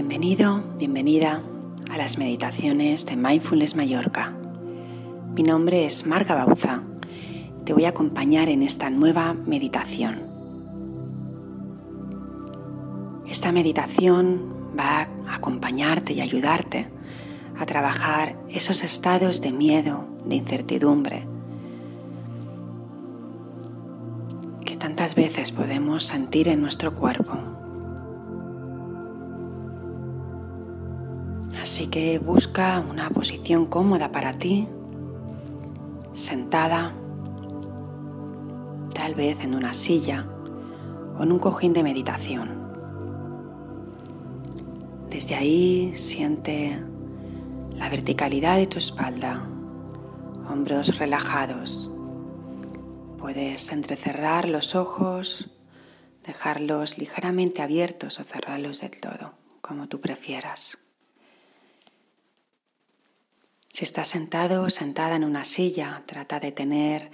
Bienvenido, bienvenida a las meditaciones de Mindfulness Mallorca. Mi nombre es Marga Bauza. Te voy a acompañar en esta nueva meditación. Esta meditación va a acompañarte y ayudarte a trabajar esos estados de miedo, de incertidumbre, que tantas veces podemos sentir en nuestro cuerpo. Así que busca una posición cómoda para ti, sentada, tal vez en una silla o en un cojín de meditación. Desde ahí siente la verticalidad de tu espalda, hombros relajados. Puedes entrecerrar los ojos, dejarlos ligeramente abiertos o cerrarlos del todo, como tú prefieras. Si estás sentado o sentada en una silla, trata de tener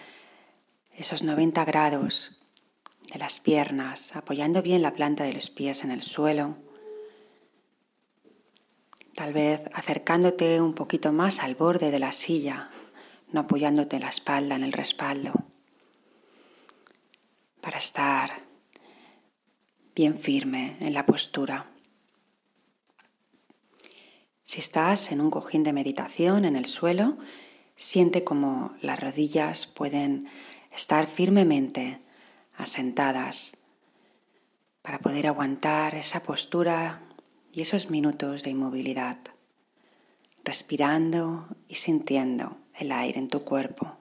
esos 90 grados de las piernas, apoyando bien la planta de los pies en el suelo. Tal vez acercándote un poquito más al borde de la silla, no apoyándote la espalda en el respaldo, para estar bien firme en la postura. Si estás en un cojín de meditación en el suelo, siente como las rodillas pueden estar firmemente asentadas para poder aguantar esa postura y esos minutos de inmovilidad, respirando y sintiendo el aire en tu cuerpo.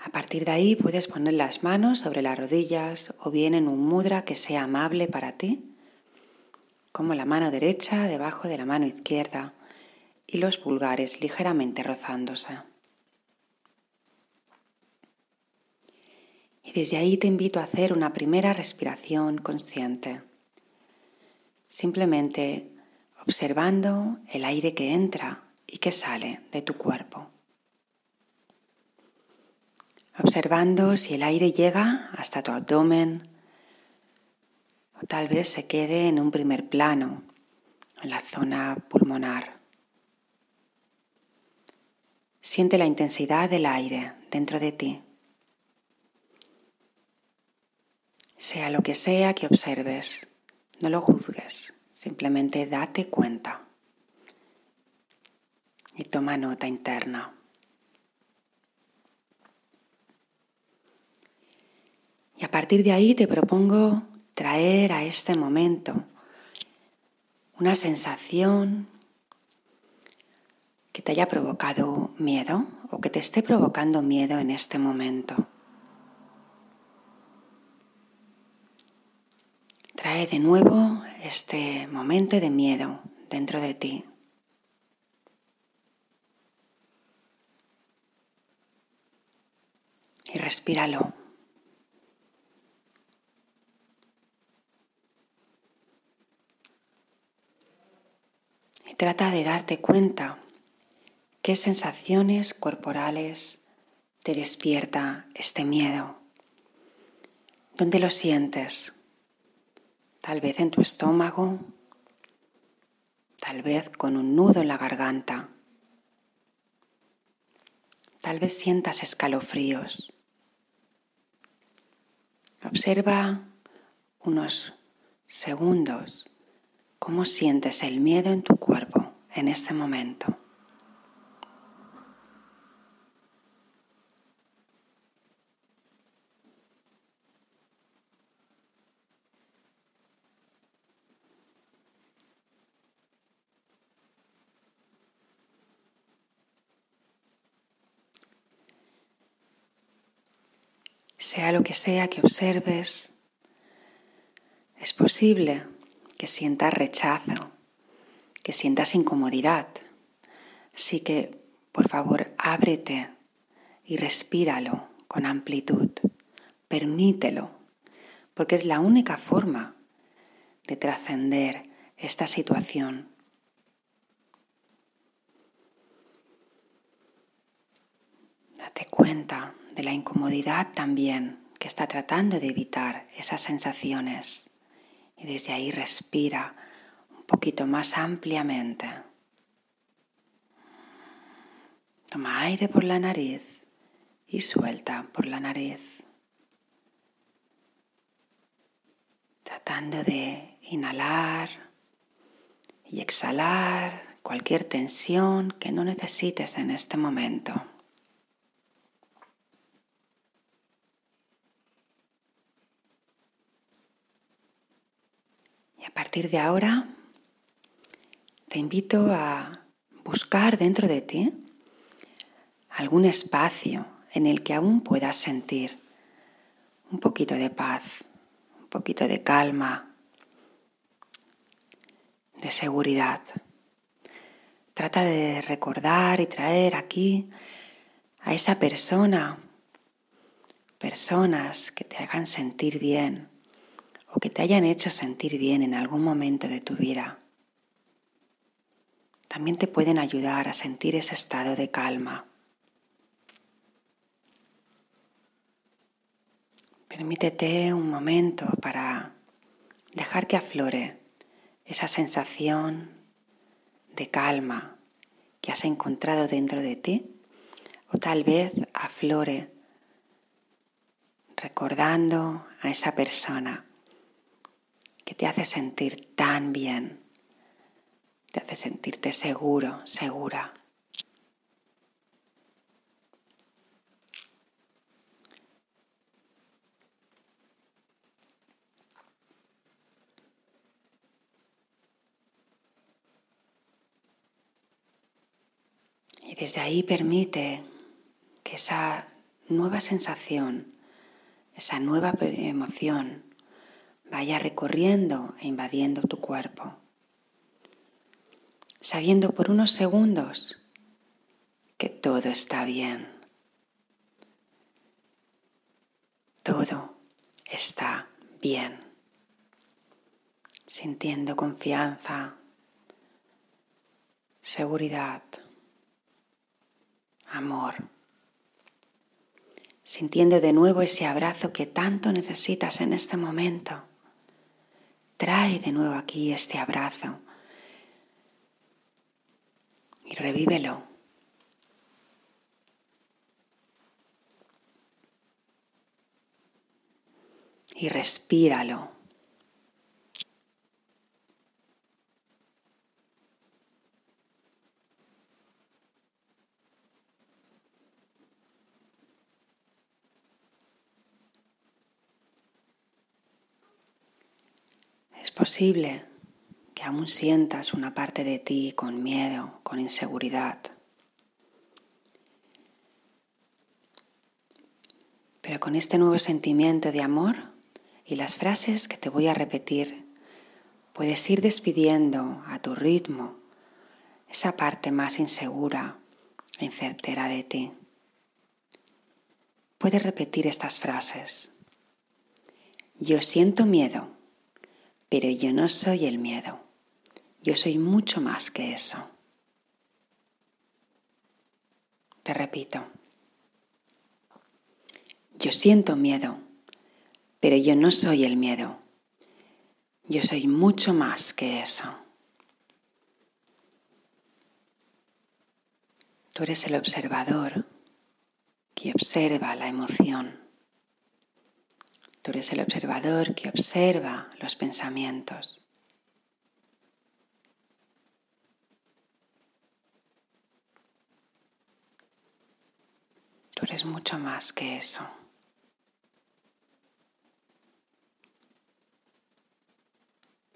A partir de ahí puedes poner las manos sobre las rodillas o bien en un mudra que sea amable para ti como la mano derecha debajo de la mano izquierda y los pulgares ligeramente rozándose. Y desde ahí te invito a hacer una primera respiración consciente, simplemente observando el aire que entra y que sale de tu cuerpo. Observando si el aire llega hasta tu abdomen, o tal vez se quede en un primer plano, en la zona pulmonar. Siente la intensidad del aire dentro de ti. Sea lo que sea que observes, no lo juzgues, simplemente date cuenta y toma nota interna. Y a partir de ahí te propongo traer a este momento una sensación que te haya provocado miedo o que te esté provocando miedo en este momento. Trae de nuevo este momento de miedo dentro de ti. Y respíralo. Trata de darte cuenta qué sensaciones corporales te despierta este miedo. ¿Dónde lo sientes? Tal vez en tu estómago, tal vez con un nudo en la garganta, tal vez sientas escalofríos. Observa unos segundos ¿Cómo sientes el miedo en tu cuerpo en este momento? Sea lo que sea que observes, es posible que sientas rechazo, que sientas incomodidad. Así que, por favor, ábrete y respíralo con amplitud. Permítelo, porque es la única forma de trascender esta situación. Date cuenta de la incomodidad también que está tratando de evitar esas sensaciones Y desde ahí respira un poquito más ampliamente. Toma aire por la nariz y suelta por la nariz. Tratando de inhalar y exhalar cualquier tensión que no necesites en este momento. Partir de ahora te invito a buscar dentro de ti algún espacio en el que aún puedas sentir un poquito de paz, un poquito de calma, de seguridad. Trata de recordar y traer aquí a esa persona, personas que te hagan sentir bien que te hayan hecho sentir bien en algún momento de tu vida. También te pueden ayudar a sentir ese estado de calma. Permítete un momento para dejar que aflore esa sensación de calma que has encontrado dentro de ti o tal vez aflore recordando a esa persona que te hace sentir tan bien, te hace sentirte seguro, segura. desde ahí permite que esa nueva sensación, esa nueva emoción vaya recorriendo e invadiendo tu cuerpo, sabiendo por unos segundos que todo está bien. Todo está bien. Sintiendo confianza, seguridad amor, sintiendo de nuevo ese abrazo que tanto necesitas en este momento. Trae de nuevo aquí este abrazo y revívelo. Y respíralo. Posible que aún sientas una parte de ti con miedo, con inseguridad. Pero con este nuevo sentimiento de amor y las frases que te voy a repetir, puedes ir despidiendo a tu ritmo esa parte más insegura e incertera de ti. Puedes repetir estas frases. Yo siento miedo pero yo no soy el miedo. Yo soy mucho más que eso. Te repito. Yo siento miedo, pero yo no soy el miedo. Yo soy mucho más que eso. Tú eres el observador que observa la emoción. Tú eres el observador que observa los pensamientos. Tú eres mucho más que eso.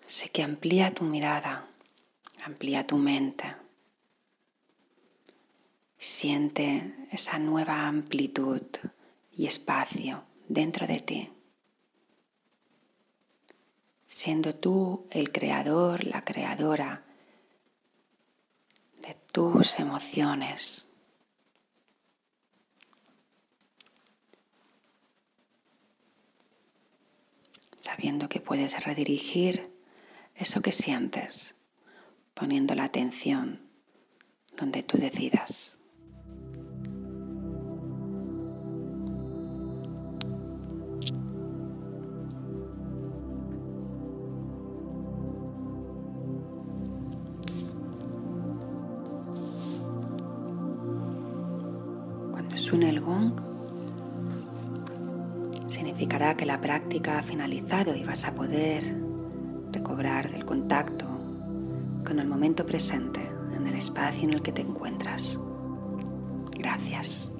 Así que amplía tu mirada, amplía tu mente. Siente esa nueva amplitud y espacio dentro de ti siendo tú el creador, la creadora de tus emociones. Sabiendo que puedes redirigir eso que sientes, poniendo la atención donde tú decidas. Significará que la práctica ha finalizado y vas a poder recobrar el contacto con el momento presente en el espacio en el que te encuentras. Gracias.